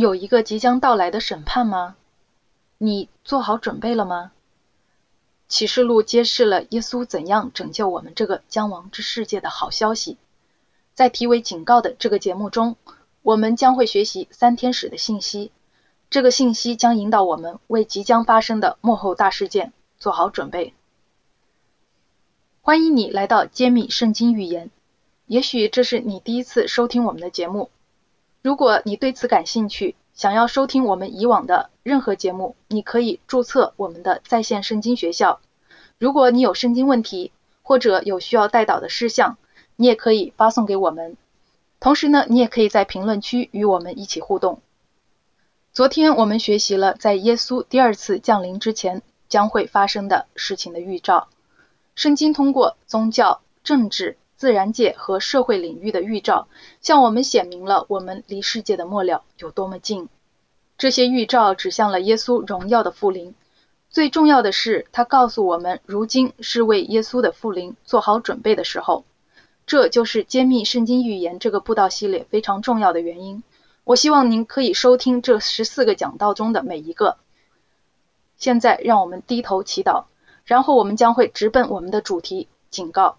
有一个即将到来的审判吗？你做好准备了吗？启示录揭示了耶稣怎样拯救我们这个将亡之世界的好消息。在题为“警告”的这个节目中，我们将会学习三天使的信息。这个信息将引导我们为即将发生的幕后大事件做好准备。欢迎你来到揭秘圣经预言。也许这是你第一次收听我们的节目。如果你对此感兴趣，想要收听我们以往的任何节目，你可以注册我们的在线圣经学校。如果你有圣经问题，或者有需要带导的事项，你也可以发送给我们。同时呢，你也可以在评论区与我们一起互动。昨天我们学习了在耶稣第二次降临之前将会发生的事情的预兆。圣经通过宗教、政治、自然界和社会领域的预兆，向我们显明了我们离世界的末了有多么近。这些预兆指向了耶稣荣耀的复临。最重要的是，它告诉我们，如今是为耶稣的复临做好准备的时候。这就是揭秘圣经预言这个布道系列非常重要的原因。我希望您可以收听这十四个讲道中的每一个。现在，让我们低头祈祷，然后我们将会直奔我们的主题——警告。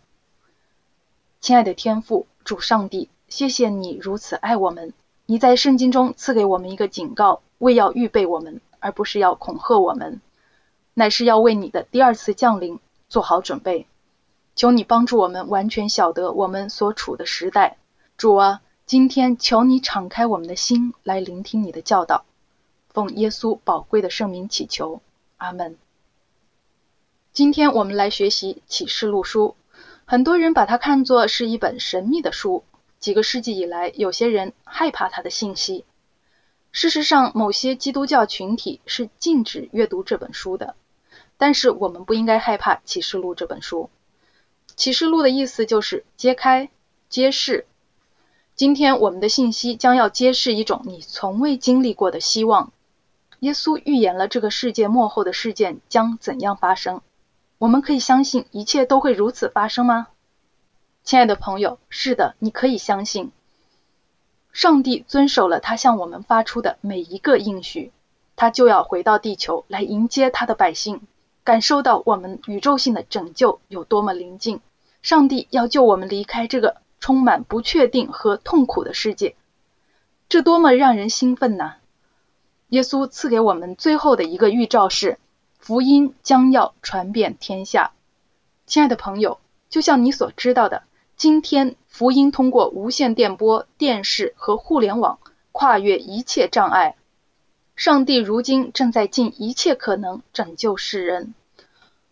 亲爱的天父，主上帝，谢谢你如此爱我们。你在圣经中赐给我们一个警告，为要预备我们，而不是要恐吓我们，乃是要为你的第二次降临做好准备。求你帮助我们完全晓得我们所处的时代，主啊，今天求你敞开我们的心来聆听你的教导，奉耶稣宝贵的圣名祈求，阿门。今天我们来学习启示录书，很多人把它看作是一本神秘的书，几个世纪以来，有些人害怕它的信息。事实上，某些基督教群体是禁止阅读这本书的，但是我们不应该害怕启示录这本书。启示录的意思就是揭开、揭示。今天我们的信息将要揭示一种你从未经历过的希望。耶稣预言了这个世界末后的事件将怎样发生。我们可以相信一切都会如此发生吗？亲爱的朋友，是的，你可以相信。上帝遵守了他向我们发出的每一个应许，他就要回到地球来迎接他的百姓。感受到我们宇宙性的拯救有多么临近，上帝要救我们离开这个充满不确定和痛苦的世界，这多么让人兴奋呐！耶稣赐给我们最后的一个预兆是，福音将要传遍天下。亲爱的朋友，就像你所知道的，今天福音通过无线电波、电视和互联网，跨越一切障碍。上帝如今正在尽一切可能拯救世人。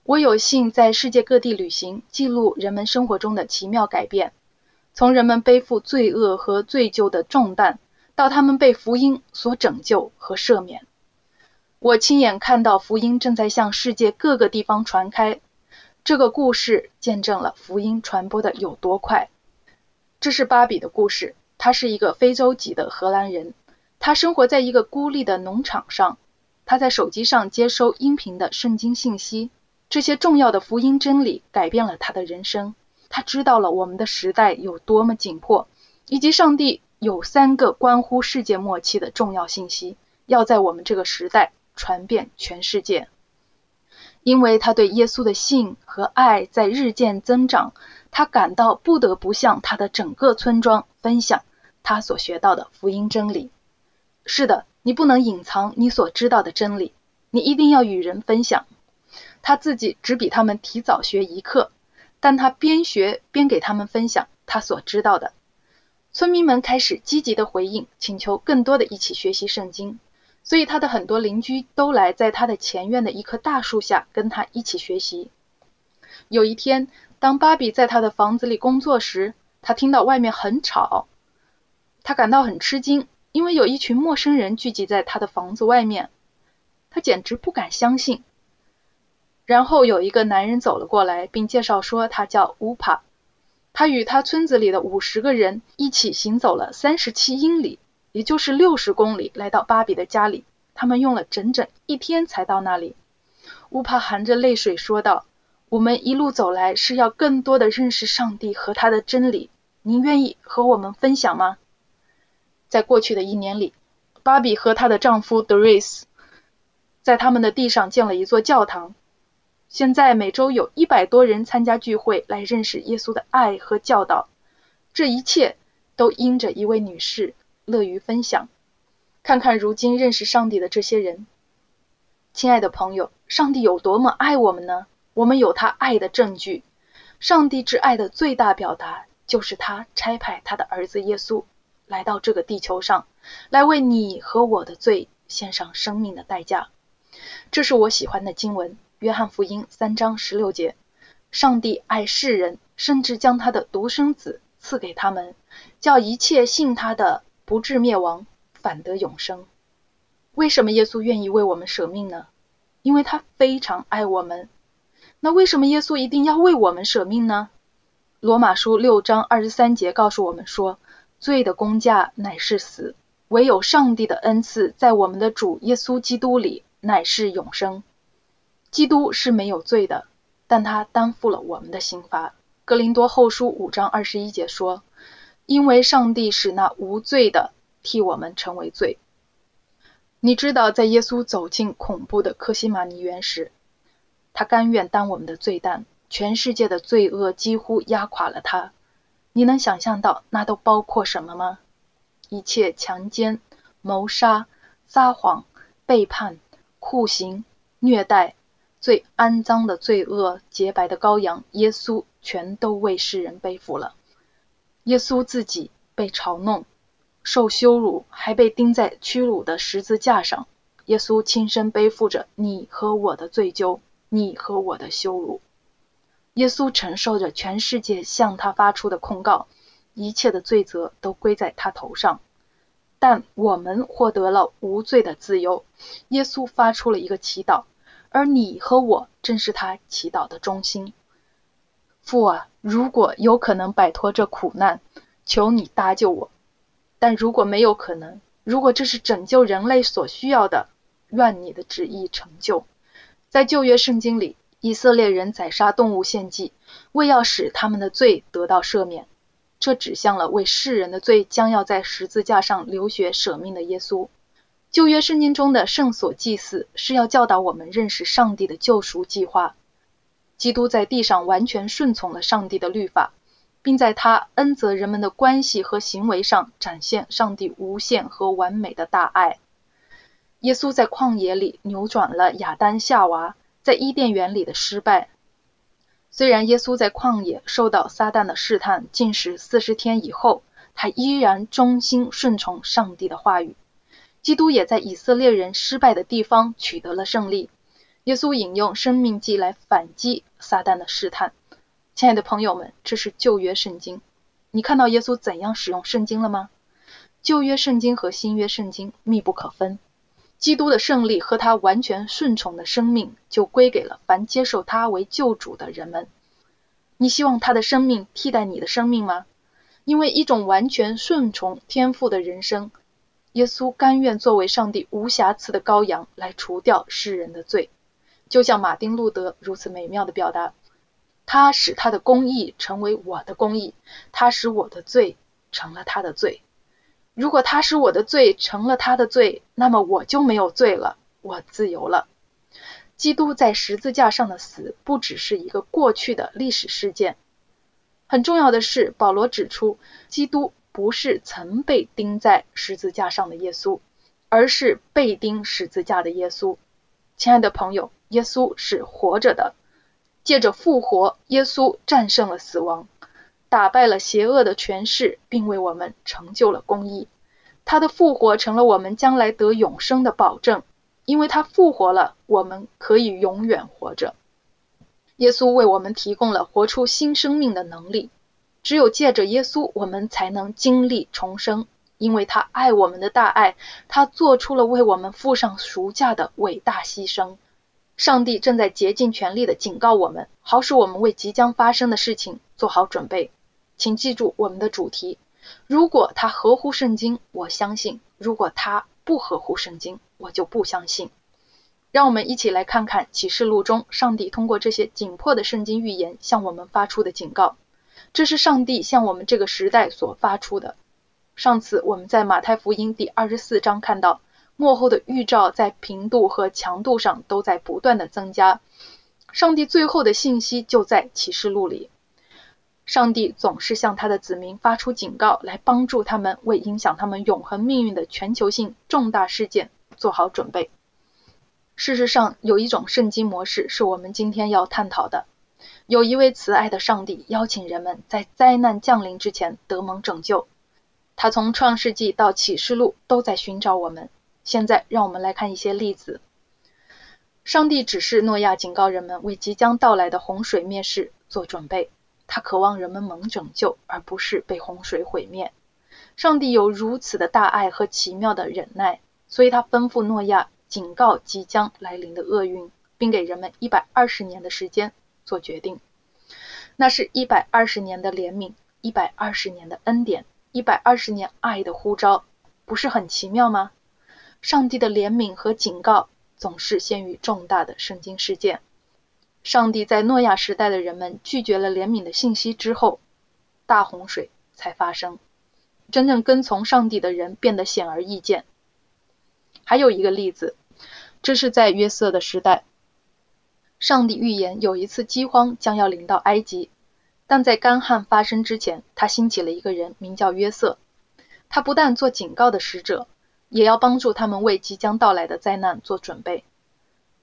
我有幸在世界各地旅行，记录人们生活中的奇妙改变，从人们背负罪恶和罪疚的重担，到他们被福音所拯救和赦免。我亲眼看到福音正在向世界各个地方传开。这个故事见证了福音传播的有多快。这是芭比的故事，他是一个非洲籍的荷兰人。他生活在一个孤立的农场上，他在手机上接收音频的圣经信息，这些重要的福音真理改变了他的人生。他知道了我们的时代有多么紧迫，以及上帝有三个关乎世界末期的重要信息，要在我们这个时代传遍全世界。因为他对耶稣的信和爱在日渐增长，他感到不得不向他的整个村庄分享他所学到的福音真理。是的，你不能隐藏你所知道的真理，你一定要与人分享。他自己只比他们提早学一课，但他边学边给他们分享他所知道的。村民们开始积极的回应，请求更多的一起学习圣经。所以他的很多邻居都来在他的前院的一棵大树下跟他一起学习。有一天，当芭比在他的房子里工作时，他听到外面很吵，他感到很吃惊。因为有一群陌生人聚集在他的房子外面，他简直不敢相信。然后有一个男人走了过来，并介绍说他叫乌帕，他与他村子里的五十个人一起行走了三十七英里，也就是六十公里，来到芭比的家里。他们用了整整一天才到那里。乌帕含着泪水说道：“我们一路走来是要更多的认识上帝和他的真理。您愿意和我们分享吗？”在过去的一年里，芭比和她的丈夫德瑞斯在他们的地上建了一座教堂。现在每周有一百多人参加聚会，来认识耶稣的爱和教导。这一切都因着一位女士乐于分享。看看如今认识上帝的这些人，亲爱的朋友，上帝有多么爱我们呢？我们有他爱的证据。上帝之爱的最大表达，就是他差派他的儿子耶稣来到这个地球上，来为你和我的罪献上生命的代价。这是我喜欢的经文。约翰福音三章十六节，上帝爱世人，甚至将他的独生子赐给他们，叫一切信他的不至灭亡，反得永生。为什么耶稣愿意为我们舍命呢？因为他非常爱我们。那为什么耶稣一定要为我们舍命呢？罗马书六章二十三节告诉我们说，罪的工价乃是死，唯有上帝的恩赐在我们的主耶稣基督里乃是永生。基督是没有罪的，但他担负了我们的刑罚。格林多后书五章二十一节说：“因为上帝使那无罪的替我们成为罪。”你知道，在耶稣走进恐怖的科西玛尼园时，他甘愿当我们的罪担，全世界的罪恶几乎压垮了他。你能想象到那都包括什么吗？一切强奸、谋杀、撒谎、背叛、酷刑、虐待。最肮脏的罪恶，洁白的羔羊耶稣，全都为世人背负了。耶稣自己被嘲弄、受羞辱，还被钉在屈辱的十字架上。耶稣亲身背负着你和我的罪疚，你和我的羞辱。耶稣承受着全世界向他发出的控告，一切的罪责都归在他头上。但我们获得了无罪的自由。耶稣发出了一个祈祷。而你和我正是他祈祷的中心。父啊，如果有可能摆脱这苦难，求你搭救我；但如果没有可能，如果这是拯救人类所需要的，愿你的旨意成就。在旧约圣经里，以色列人宰杀动物献祭，为要使他们的罪得到赦免。这指向了为世人的罪将要在十字架上流血舍命的耶稣。旧约圣经中的圣所祭祀是要教导我们认识上帝的救赎计划。基督在地上完全顺从了上帝的律法，并在他恩泽人们的关系和行为上展现上帝无限和完美的大爱。耶稣在旷野里扭转了亚当夏娃在伊甸园里的失败。虽然耶稣在旷野受到撒旦的试探，禁食四十天以后，他依然忠心顺从上帝的话语。基督也在以色列人失败的地方取得了胜利。耶稣引用生命记来反击撒旦的试探。亲爱的朋友们，这是旧约圣经。你看到耶稣怎样使用圣经了吗？旧约圣经和新约圣经密不可分。基督的胜利和他完全顺从的生命，就归给了凡接受他为救主的人们。你希望他的生命替代你的生命吗？因为一种完全顺从天赋的人生。耶稣甘愿作为上帝无瑕疵的羔羊来除掉世人的罪，就像马丁路德如此美妙的表达：他使他的公义成为我的公义，他使我的罪成了他的罪。如果他使我的罪成了他的罪，那么我就没有罪了，我自由了。基督在十字架上的死不只是一个过去的历史事件，很重要的是，保罗指出基督。不是曾被钉在十字架上的耶稣，而是被钉十字架的耶稣。亲爱的朋友，耶稣是活着的，借着复活，耶稣战胜了死亡，打败了邪恶的权势，并为我们成就了公义。他的复活成了我们将来得永生的保证，因为他复活了，我们可以永远活着。耶稣为我们提供了活出新生命的能力。只有借着耶稣，我们才能经历重生，因为他爱我们的大爱，他做出了为我们付上赎价的伟大牺牲。上帝正在竭尽全力的警告我们，好使我们为即将发生的事情做好准备。请记住我们的主题：如果他合乎圣经，我相信；如果他不合乎圣经，我就不相信。让我们一起来看看启示录中，上帝通过这些紧迫的圣经预言向我们发出的警告。这是上帝向我们这个时代所发出的。上次我们在马太福音第二十四章看到，幕后的预兆在频度和强度上都在不断的增加。上帝最后的信息就在启示录里。上帝总是向他的子民发出警告，来帮助他们为影响他们永恒命运的全球性重大事件做好准备。事实上，有一种圣经模式是我们今天要探讨的。有一位慈爱的上帝邀请人们在灾难降临之前得蒙拯救。他从创世纪到启示录都在寻找我们。现在，让我们来看一些例子。上帝指示诺亚警告人们为即将到来的洪水灭世做准备。他渴望人们蒙拯救，而不是被洪水毁灭。上帝有如此的大爱和奇妙的忍耐，所以他吩咐诺亚警告即将来临的厄运，并给人们一百二十年的时间做决定。那是一百二十年的怜悯，一百二十年的恩典，一百二十年爱的呼召，不是很奇妙吗？上帝的怜悯和警告总是先于重大的圣经事件。上帝在诺亚时代的人们拒绝了怜悯的信息之后，大洪水才发生。真正跟从上帝的人变得显而易见。还有一个例子，这是在约瑟的时代，上帝预言有一次饥荒将要临到埃及，但在干旱发生之前，他兴起了一个人，名叫约瑟。他不但做警告的使者，也要帮助他们为即将到来的灾难做准备。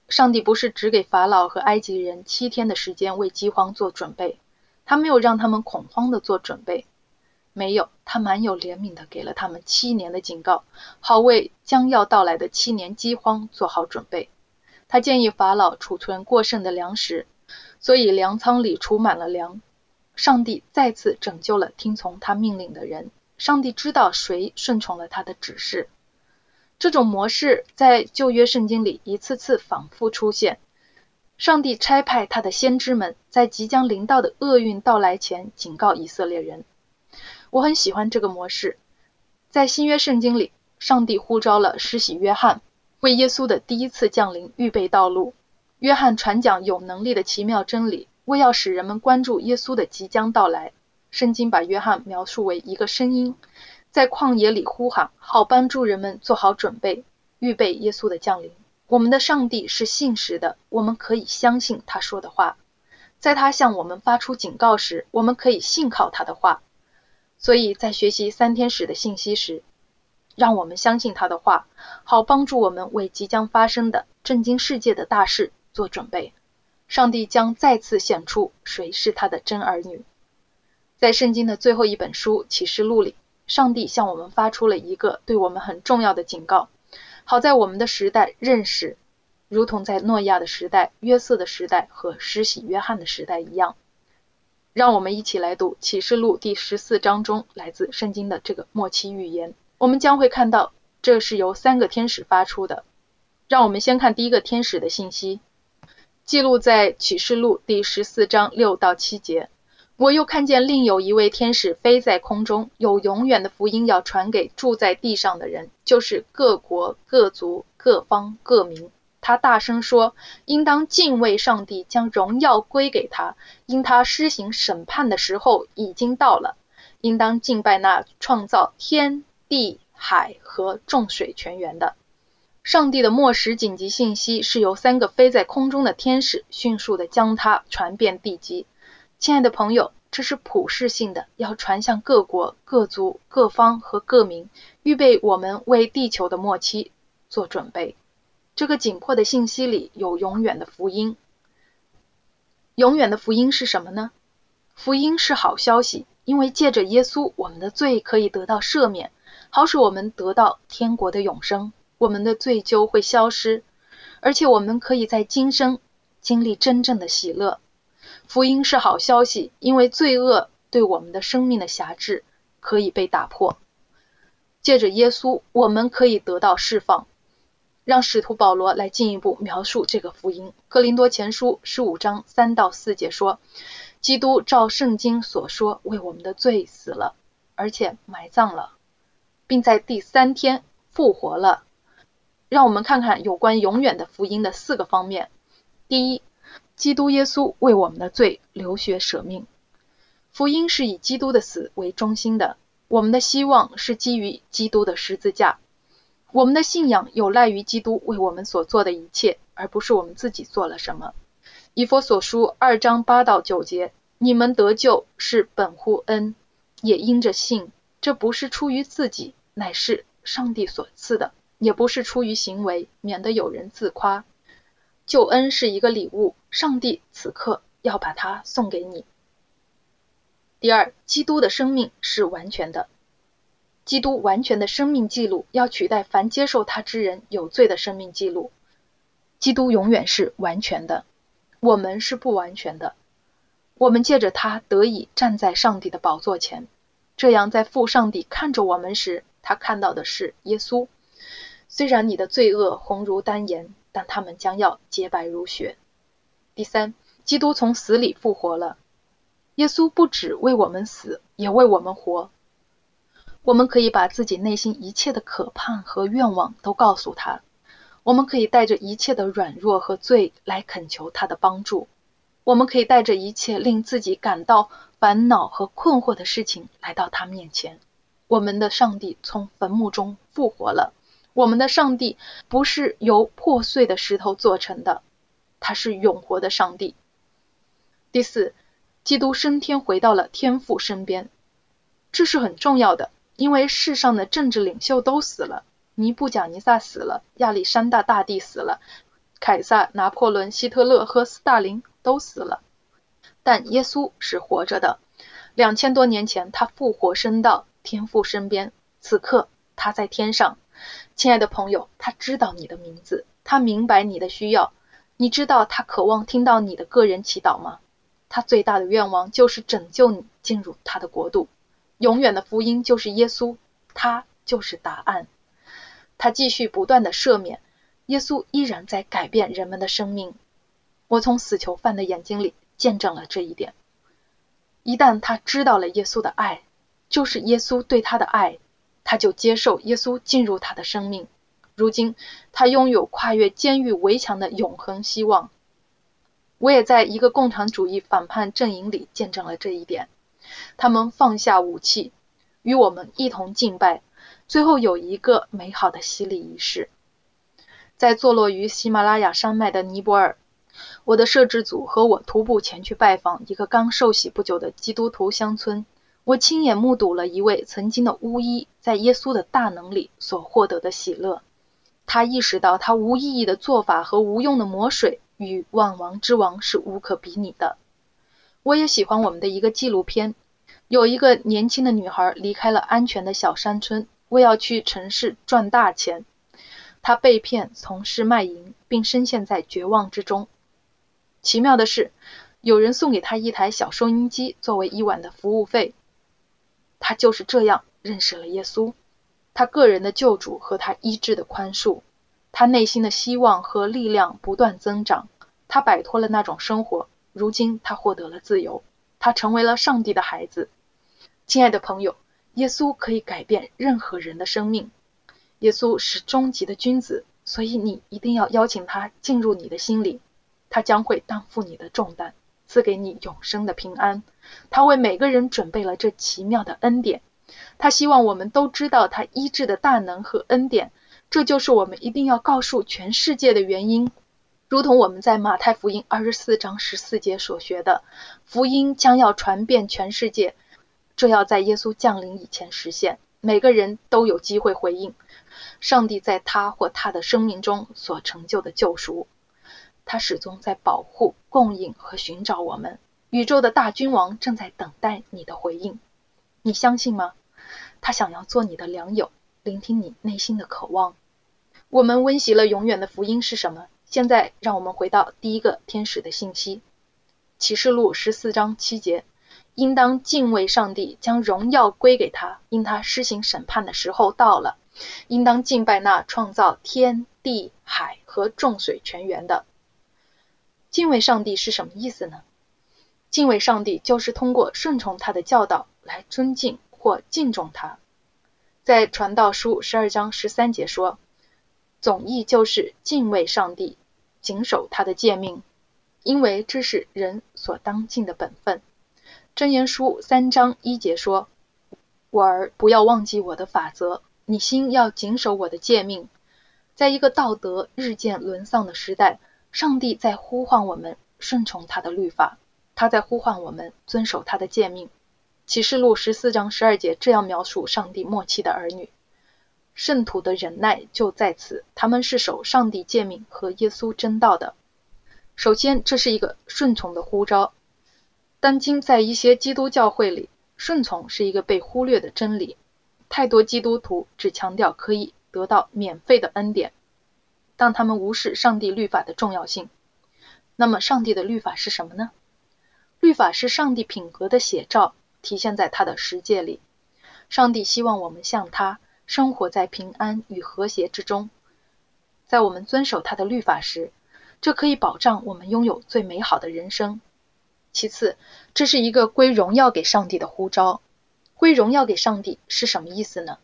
上帝不是只给法老和埃及人七天的时间为饥荒做准备，他没有让他们恐慌的做准备，没有，他蛮有怜悯的给了他们七年的警告，好为将要到来的七年饥荒做好准备。他建议法老储存过剩的粮食，所以粮仓里储满了粮。上帝再次拯救了听从他命令的人。上帝知道谁顺从了他的指示。这种模式在旧约圣经里一次次反复出现。上帝差派他的先知们在即将临到的厄运到来前警告以色列人。我很喜欢这个模式。在新约圣经里，上帝呼召了施洗约翰，为耶稣的第一次降临预备道路。约翰传讲有能力的奇妙真理，为要使人们关注耶稣的即将到来。圣经把约翰描述为一个声音。在旷野里呼喊，好帮助人们做好准备，预备耶稣的降临。我们的上帝是信实的，我们可以相信他说的话。在他向我们发出警告时，我们可以信靠他的话。所以在学习三天使的信息时，让我们相信他的话，好帮助我们为即将发生的震惊世界的大事做准备。上帝将再次显出谁是他的真儿女。在圣经的最后一本书《启示录》里。上帝向我们发出了一个对我们很重要的警告。好在我们的时代认识，如同在诺亚的时代、约瑟的时代和施洗约翰的时代一样。让我们一起来读启示录第十四章中来自圣经的这个末期预言。我们将会看到，这是由三个天使发出的。让我们先看第一个天使的信息，记录在启示录第十四章六到七节。我又看见另有一位天使飞在空中，有永远的福音要传给住在地上的人，就是各国、各族、各方、各民。他大声说：“应当敬畏上帝，将荣耀归给他，因他施行审判的时候已经到了。应当敬拜那创造天地海和众水泉源的上帝的末时紧急信息，是由三个飞在空中的天使迅速地将它传遍地极。”亲爱的朋友，这是普世性的，要传向各国、各族、各方和各民，预备我们为地球的末期做准备。这个紧迫的信息里有永远的福音。永远的福音是什么呢？福音是好消息，因为借着耶稣，我们的罪可以得到赦免，好使我们得到天国的永生，我们的罪就会消失，而且我们可以在今生经历真正的喜乐。福音是好消息，因为罪恶对我们的生命的辖制可以被打破。借着耶稣，我们可以得到释放。让使徒保罗来进一步描述这个福音。哥林多前书十五章三到四节说：“基督照圣经所说，为我们的罪死了，而且埋葬了，并在第三天复活了。”让我们看看有关永远的福音的四个方面。第一。基督耶稣为我们的罪流血舍命，福音是以基督的死为中心的。我们的希望是基于基督的十字架，我们的信仰有赖于基督为我们所做的一切，而不是我们自己做了什么。以佛所书二章八到九节：你们得救是本乎恩，也因着信。这不是出于自己，乃是上帝所赐的；也不是出于行为，免得有人自夸。救恩是一个礼物，上帝此刻要把它送给你。第二，基督的生命是完全的。基督完全的生命记录要取代凡接受他之人有罪的生命记录。基督永远是完全的，我们是不完全的。我们借着他得以站在上帝的宝座前，这样在父上帝看着我们时，他看到的是耶稣。虽然你的罪恶红如丹颜，但他们将要洁白如雪。第三，基督从死里复活了。耶稣不只为我们死，也为我们活。我们可以把自己内心一切的渴盼和愿望都告诉他，我们可以带着一切的软弱和罪来恳求他的帮助，我们可以带着一切令自己感到烦恼和困惑的事情来到他面前。我们的上帝从坟墓中复活了，我们的上帝不是由破碎的石头做成的，他是永活的上帝。第四。基督升天回到了天父身边，这是很重要的，因为世上的政治领袖都死了，尼布贾尼撒死了，亚历山大大帝死了，凯撒、拿破仑、希特勒和斯大林都死了，但耶稣是活着的。两千多年前，他复活升到天父身边，此刻他在天上。亲爱的朋友，他知道你的名字，他明白你的需要，你知道他渴望听到你的个人祈祷吗？他最大的愿望就是拯救你进入他的国度。永远的福音就是耶稣，他就是答案。他继续不断的赦免，耶稣依然在改变人们的生命。我从死囚犯的眼睛里见证了这一点。一旦他知道了耶稣的爱，就是耶稣对他的爱，他就接受耶稣进入他的生命。如今，他拥有跨越监狱围墙的永恒希望。我也在一个共产主义反叛阵营里见证了这一点。他们放下武器，与我们一同敬拜，最后有一个美好的洗礼仪式。在坐落于喜马拉雅山脉的尼泊尔，我的摄制组和我徒步前去拜访一个刚受洗不久的基督徒乡村。我亲眼目睹了一位曾经的巫医在耶稣的大能里所获得的喜乐。他意识到他无意义的做法和无用的魔水。与万王之王是无可比拟的。我也喜欢我们的一个纪录片，有一个年轻的女孩离开了安全的小山村，为要去城市赚大钱。她被骗从事卖淫，并深陷在绝望之中。奇妙的是，有人送给她一台小收音机作为一晚的服务费。他就是这样认识了耶稣，他个人的救主和他医治的宽恕。他内心的希望和力量不断增长，他摆脱了那种生活，如今他获得了自由，他成为了上帝的孩子。亲爱的朋友，耶稣可以改变任何人的生命，耶稣是终极的君子，所以你一定要邀请他进入你的心里，他将会担负你的重担，赐给你永生的平安。他为每个人准备了这奇妙的恩典，他希望我们都知道他医治的大能和恩典。这就是我们一定要告诉全世界的原因，如同我们在马太福音二十四章十四节所学的，福音将要传遍全世界，这要在耶稣降临以前实现。每个人都有机会回应上帝在他或他的生命中所成就的救赎，他始终在保护、供应和寻找我们。宇宙的大君王正在等待你的回应，你相信吗？他想要做你的良友。聆听你内心的渴望。我们温习了永远的福音是什么？现在让我们回到第一个天使的信息，《启示录》十四章七节：应当敬畏上帝，将荣耀归给他，因他施行审判的时候到了。应当敬拜那创造天地海和众水泉源的。敬畏上帝是什么意思呢？敬畏上帝就是通过顺从他的教导来尊敬或敬重他。在传道书十二章十三节说，总意就是敬畏上帝，谨守他的诫命，因为这是人所当尽的本分。箴言书三章一节说，我儿，不要忘记我的法则，你心要谨守我的诫命。在一个道德日渐沦丧的时代，上帝在呼唤我们顺从他的律法，他在呼唤我们遵守他的诫命。启示录十四章十二节这样描述上帝末期的儿女：圣徒的忍耐就在此，他们是守上帝诫命和耶稣真道的。首先，这是一个顺从的呼召。当今在一些基督教会里，顺从是一个被忽略的真理。太多基督徒只强调可以得到免费的恩典，当他们无视上帝律法的重要性。那么，上帝的律法是什么呢？律法是上帝品格的写照，体现在他的十诫里。上帝希望我们像他，生活在平安与和谐之中。在我们遵守他的律法时，这可以保障我们拥有最美好的人生。其次，这是一个归荣耀给上帝的呼召。归荣耀给上帝是什么意思呢？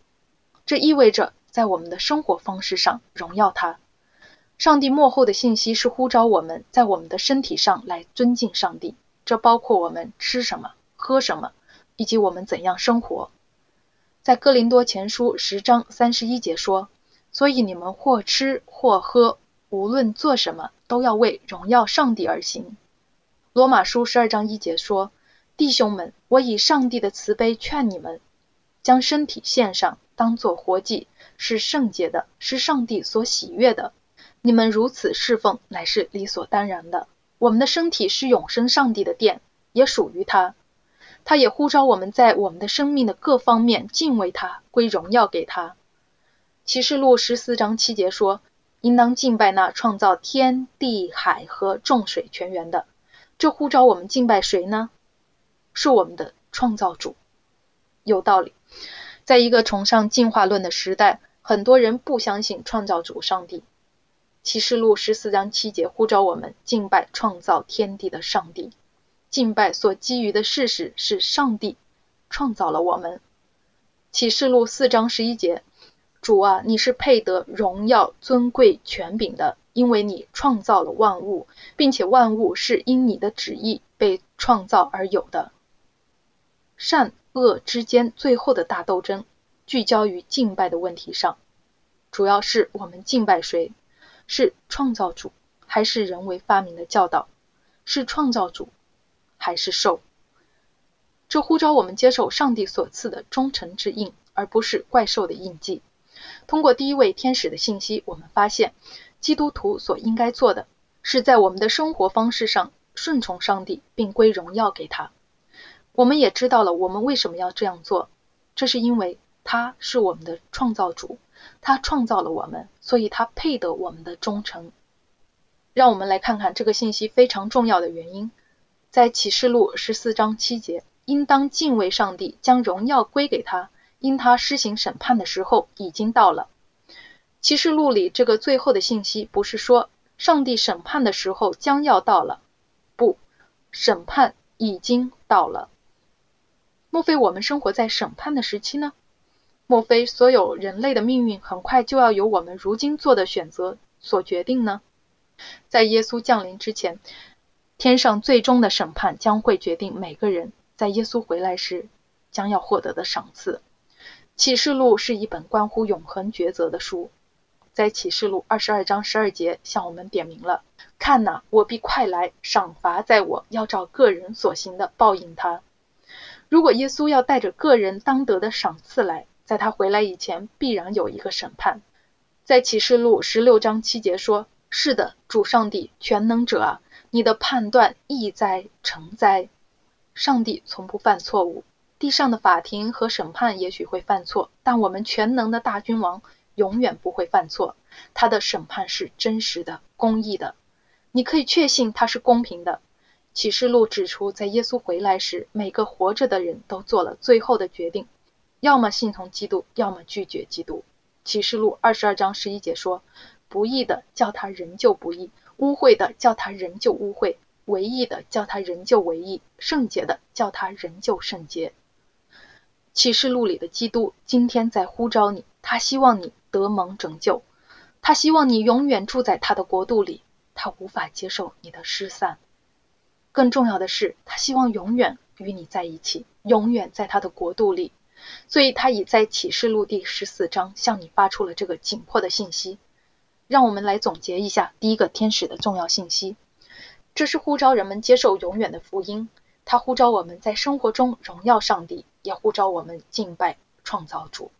这意味着在我们的生活方式上荣耀他。上帝幕后的信息是呼召我们在我们的身体上来尊敬上帝，这包括我们吃什么、喝什么，以及我们怎样生活。在哥林多前书十章三十一节说：“所以你们或吃或喝，无论做什么，都要为荣耀上帝而行。”罗马书十二章一节说：“弟兄们，我以上帝的慈悲劝你们，将身体献上，当作活祭，是圣洁的，是上帝所喜悦的。你们如此侍奉，乃是理所当然的。我们的身体是永生上帝的殿，也属于他。他也呼召我们在我们的生命的各方面敬畏他，归荣耀给他。启示录十四章七节说：应当敬拜那创造天地海和众水泉源的。”这呼召我们敬拜谁呢？是我们的创造主。有道理。在一个崇尚进化论的时代，很多人不相信创造主上帝。启示录十四章七节呼召我们敬拜创造天地的上帝。敬拜所基于的事实是上帝创造了我们。启示录四章十一节，主啊，你是配得荣耀、尊贵、权柄的。因为你创造了万物，并且万物是因你的旨意被创造而有的。善恶之间最后的大斗争聚焦于敬拜的问题上，主要是我们敬拜谁？是创造主还是人为发明的教导？是创造主还是兽？这呼召我们接受上帝所赐的忠诚之印，而不是怪兽的印记。通过第一位天使的信息，我们发现。基督徒所应该做的，是在我们的生活方式上顺从上帝，并归荣耀给他。我们也知道了我们为什么要这样做，这是因为他是我们的创造主，他创造了我们，所以他配得我们的忠诚。让我们来看看这个信息非常重要的原因，在启示录十四章七节，应当敬畏上帝，将荣耀归给他，因他施行审判的时候已经到了。启示录里这个最后的信息不是说上帝审判的时候将要到了，不，审判已经到了。莫非我们生活在审判的时期呢？莫非所有人类的命运很快就要由我们如今做的选择所决定呢？在耶稣降临之前，天上最终的审判将会决定每个人在耶稣回来时将要获得的赏赐。启示录是一本关乎永恒抉择的书。在启示录二十二章十二节向我们点明了：看哪，我必快来，赏罚在我，要照个人所行的报应他。如果耶稣要带着个人当得的赏赐来，在他回来以前，必然有一个审判。在启示录十六章七节说：是的，主上帝全能者啊，你的判断意在成哉。上帝从不犯错误，地上的法庭和审判也许会犯错，但我们全能的大君王。永远不会犯错，他的审判是真实的、公义的。你可以确信他是公平的。启示录指出，在耶稣回来时，每个活着的人都做了最后的决定：要么信从基督，要么拒绝基督。启示录二十二章十一节说：“不义的叫他仍旧不义，污秽的叫他仍旧污秽，唯义的叫他仍旧唯义，圣洁的叫他仍旧圣洁。”启示录里的基督今天在呼召你，他希望你。得蒙拯救，他希望你永远住在他的国度里，他无法接受你的失散。更重要的是，他希望永远与你在一起，永远在他的国度里。所以他已在启示录第十四章向你发出了这个紧迫的信息。让我们来总结一下第一个天使的重要信息：这是呼召人们接受永远的福音，他呼召我们在生活中荣耀上帝，也呼召我们敬拜创造主。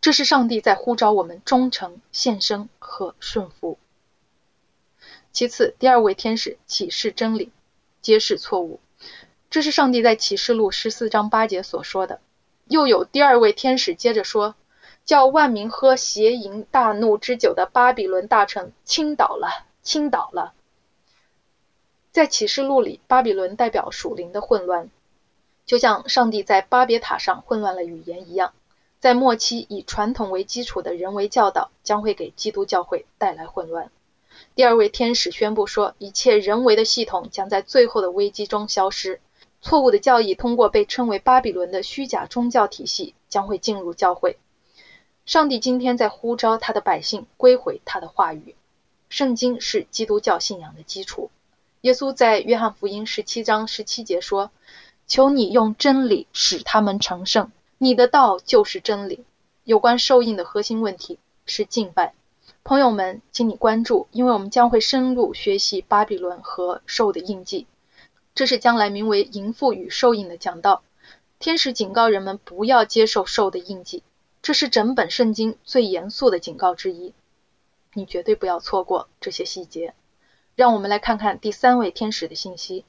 这是上帝在呼召我们忠诚、献身和顺服。其次，第二位天使启示真理，揭示错误。这是上帝在启示录十四章八节所说的。又有第二位天使接着说：“叫万民喝邪淫大怒之酒的巴比伦大臣倾倒了，倾倒了。”在启示录里，巴比伦代表属灵的混乱，就像上帝在巴别塔上混乱了语言一样。在末期，以传统为基础的人为教导将会给基督教会带来混乱。第二位天使宣布说，一切人为的系统将在最后的危机中消失。错误的教义通过被称为巴比伦的虚假宗教体系将会进入教会。上帝今天在呼召他的百姓归回他的话语。圣经是基督教信仰的基础。耶稣在约翰福音十七章十七节说：“求你用真理使他们成圣，你的道就是真理。”有关受印的核心问题是敬拜。朋友们，请你关注，因为我们将会深入学习巴比伦和兽的印记。这是将来名为“淫妇与兽印”的讲道。天使警告人们不要接受兽的印记，这是整本圣经最严肃的警告之一。你绝对不要错过这些细节。让我们来看看第三位天使的信息，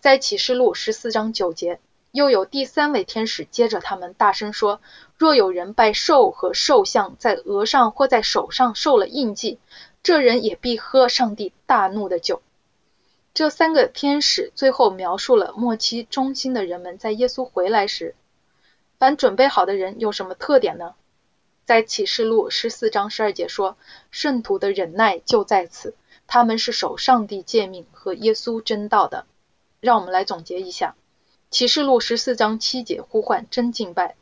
在启示录十四章九节。又有第三位天使接着他们大声说：“若有人拜兽和兽像，在额上或在手上受了印记，这人也必喝上帝大怒的酒。”这三个天使最后描述了末期忠心的人们在耶稣回来时，凡准备好的人有什么特点呢？在启示录十四章十二节说：“圣徒的忍耐就在此，他们是守上帝诫命和耶稣真道的。”让我们来总结一下。启示录十四章七节呼唤真敬拜，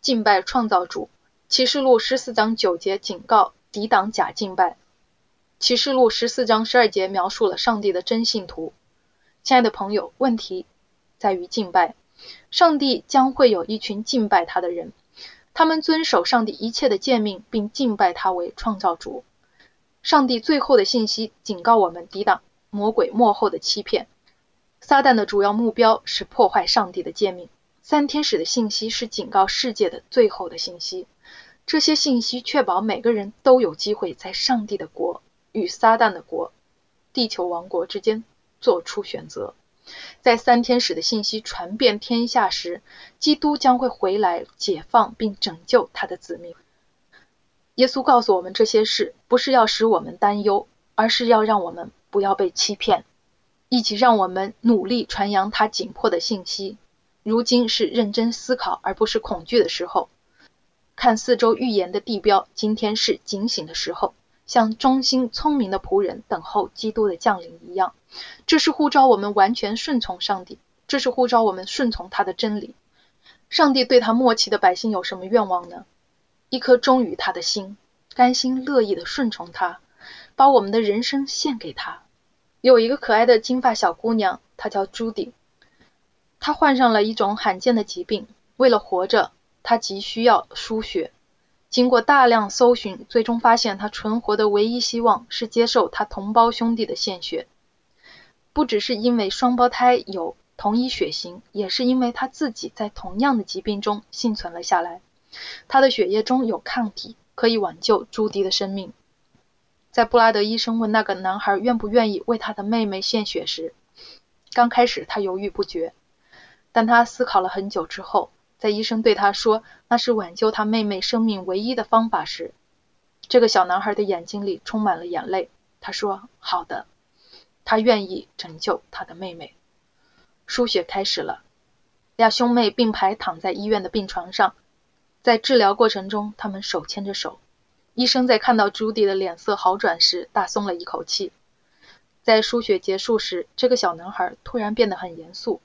敬拜创造主。启示录十四章九节警告抵挡假敬拜。启示录十四章十二节描述了上帝的真信徒。亲爱的朋友，问题在于敬拜。上帝将会有一群敬拜他的人，他们遵守上帝一切的诫命，并敬拜他为创造主。上帝最后的信息警告我们抵挡魔鬼幕后的欺骗。撒旦的主要目标是破坏上帝的诫命。三天使的信息是警告世界的最后的信息。这些信息确保每个人都有机会在上帝的国与撒旦的国、地球王国之间做出选择。在三天使的信息传遍天下时，基督将会回来解放并拯救他的子民。耶稣告诉我们这些事，不是要使我们担忧，而是要让我们不要被欺骗。一起让我们努力传扬他紧迫的信息。如今是认真思考而不是恐惧的时候。看四周预言的地标，今天是警醒的时候，像忠心聪明的仆人等候基督的降临一样。这是呼召我们完全顺从上帝，这是呼召我们顺从他的真理。上帝对他末期的百姓有什么愿望呢？一颗忠于他的心，甘心乐意的顺从他，把我们的人生献给他。有一个可爱的金发小姑娘，她叫朱迪。她患上了一种罕见的疾病，为了活着，她急需要输血。经过大量搜寻，最终发现他存活的唯一希望是接受他同胞兄弟的献血。不只是因为双胞胎有同一血型，也是因为他自己在同样的疾病中幸存了下来。他的血液中有抗体，可以挽救朱迪的生命。在布拉德医生问那个男孩愿不愿意为他的妹妹献血时，刚开始他犹豫不决，但他思考了很久之后，在医生对他说那是挽救他妹妹生命唯一的方法时，这个小男孩的眼睛里充满了眼泪。他说：“好的，他愿意拯救他的妹妹。”输血开始了，俩兄妹并排躺在医院的病床上，在治疗过程中，他们手牵着手。医生在看到朱迪的脸色好转时，大松了一口气。在输血结束时，这个小男孩突然变得很严肃。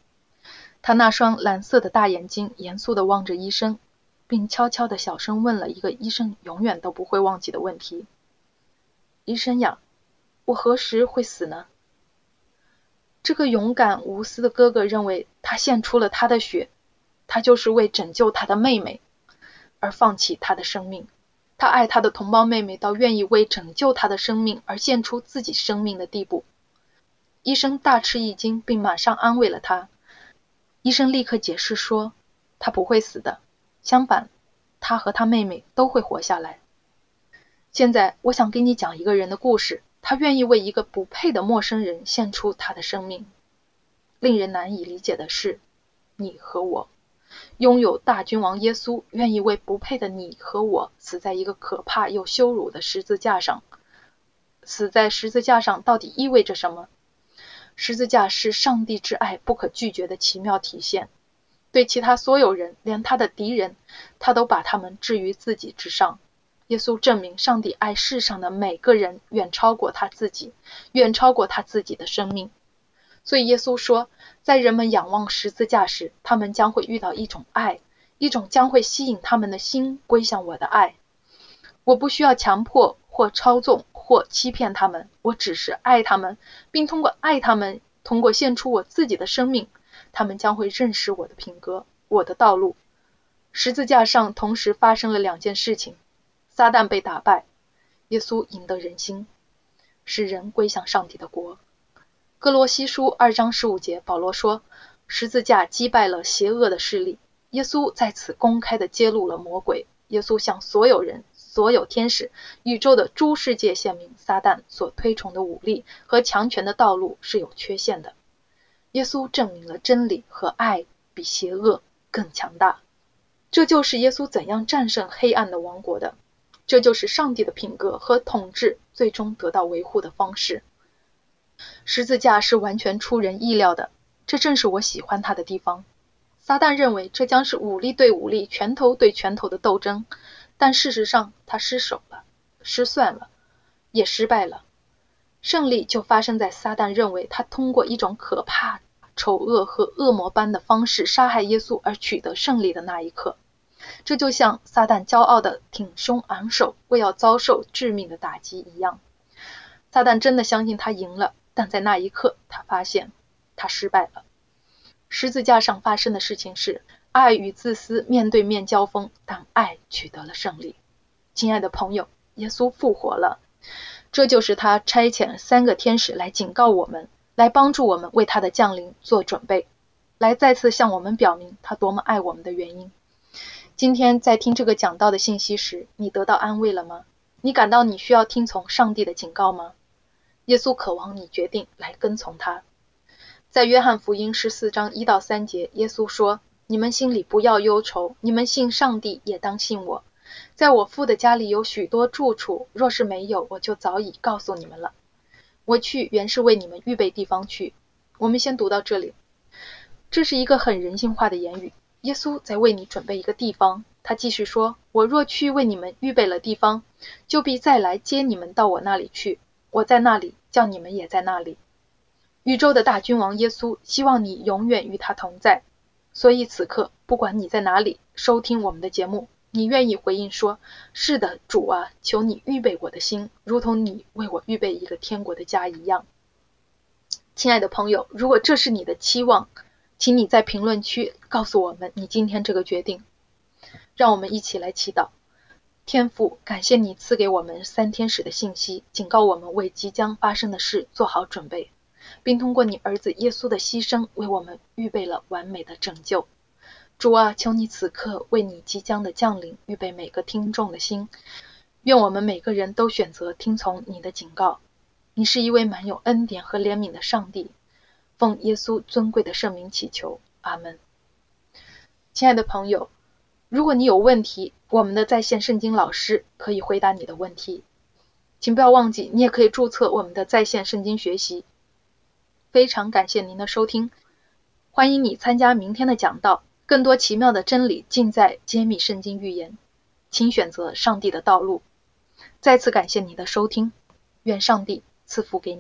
他那双蓝色的大眼睛严肃地望着医生，并悄悄地小声问了一个医生永远都不会忘记的问题：“医生呀，我何时会死呢？”这个勇敢无私的哥哥认为，他献出了他的血，他就是为拯救他的妹妹，而放弃他的生命。他爱他的同胞妹妹到愿意为拯救他的生命而献出自己生命的地步。医生大吃一惊，并马上安慰了他。医生立刻解释说，他不会死的，相反，他和他妹妹都会活下来。现在，我想给你讲一个人的故事。他愿意为一个不配的陌生人献出他的生命。令人难以理解的是，你和我拥有大君王耶稣，愿意为不配的你和我死在一个可怕又羞辱的十字架上。死在十字架上到底意味着什么？十字架是上帝之爱不可拒绝的奇妙体现。对其他所有人，连他的敌人，他都把他们置于自己之上。耶稣证明，上帝爱世上的每个人远超过他自己，远超过他自己的生命。所以耶稣说，在人们仰望十字架时，他们将会遇到一种爱，一种将会吸引他们的心归向我的爱。我不需要强迫或操纵或欺骗他们，我只是爱他们，并通过爱他们，通过献出我自己的生命，他们将会认识我的品格，我的道路。十字架上同时发生了两件事情。撒旦被打败，耶稣赢得人心，使人归向上帝的国。哥罗西书二章十五节，保罗说：“十字架击败了邪恶的势力。”耶稣在此公开的揭露了魔鬼。耶稣向所有人、所有天使、宇宙的诸世界显明，撒旦所推崇的武力和强权的道路是有缺陷的。耶稣证明了真理和爱比邪恶更强大。这就是耶稣怎样战胜黑暗的王国的。这就是上帝的品格和统治最终得到维护的方式。十字架是完全出人意料的，这正是我喜欢它的地方。撒旦认为这将是武力对武力、拳头对拳头的斗争，但事实上他失手了，失算了，也失败了。胜利就发生在撒旦认为他通过一种可怕、丑恶和恶魔般的方式杀害耶稣而取得胜利的那一刻。这就像撒旦骄傲的挺胸昂首，为要遭受致命的打击一样。撒旦真的相信他赢了，但在那一刻，他发现他失败了。十字架上发生的事情是，爱与自私面对面交锋，但爱取得了胜利。亲爱的朋友，耶稣复活了，这就是他差遣三个天使来警告我们，来帮助我们为他的降临做准备，来再次向我们表明他多么爱我们的原因。今天在听这个讲道的信息时，你得到安慰了吗？你感到你需要听从上帝的警告吗？耶稣渴望你决定来跟从他。在约翰福音十四章一到三节，耶稣说：“你们心里不要忧愁，你们信上帝也当信我。在我父的家里有许多住处，若是没有，我就早已告诉你们了。我去原是为你们预备地方去。”我们先读到这里，这是一个很人性化的言语。耶稣在为你准备一个地方。他继续说：“我若去为你们预备了地方，就必再来接你们到我那里去。我在那里，叫你们也在那里。”宇宙的大君王耶稣希望你永远与他同在。所以此刻，不管你在哪里收听我们的节目，你愿意回应说：“是的，主啊，求你预备我的心，如同你为我预备一个天国的家一样。”亲爱的朋友，如果这是你的期望，请你在评论区告诉我们你今天这个决定。让我们一起来祈祷。天父，感谢你赐给我们三天使的信息，警告我们为即将发生的事做好准备，并通过你儿子耶稣的牺牲为我们预备了完美的拯救。主啊，求你此刻为你即将的降临预备每个听众的心。愿我们每个人都选择听从你的警告。你是一位满有恩典和怜悯的上帝。奉耶稣尊贵的圣名祈求，阿门。亲爱的朋友，如果你有问题，我们的在线圣经老师可以回答你的问题。请不要忘记，你也可以注册我们的在线圣经学习。非常感谢您的收听，欢迎你参加明天的讲道。更多奇妙的真理尽在揭秘圣经预言，请选择上帝的道路。再次感谢你的收听，愿上帝赐福给你。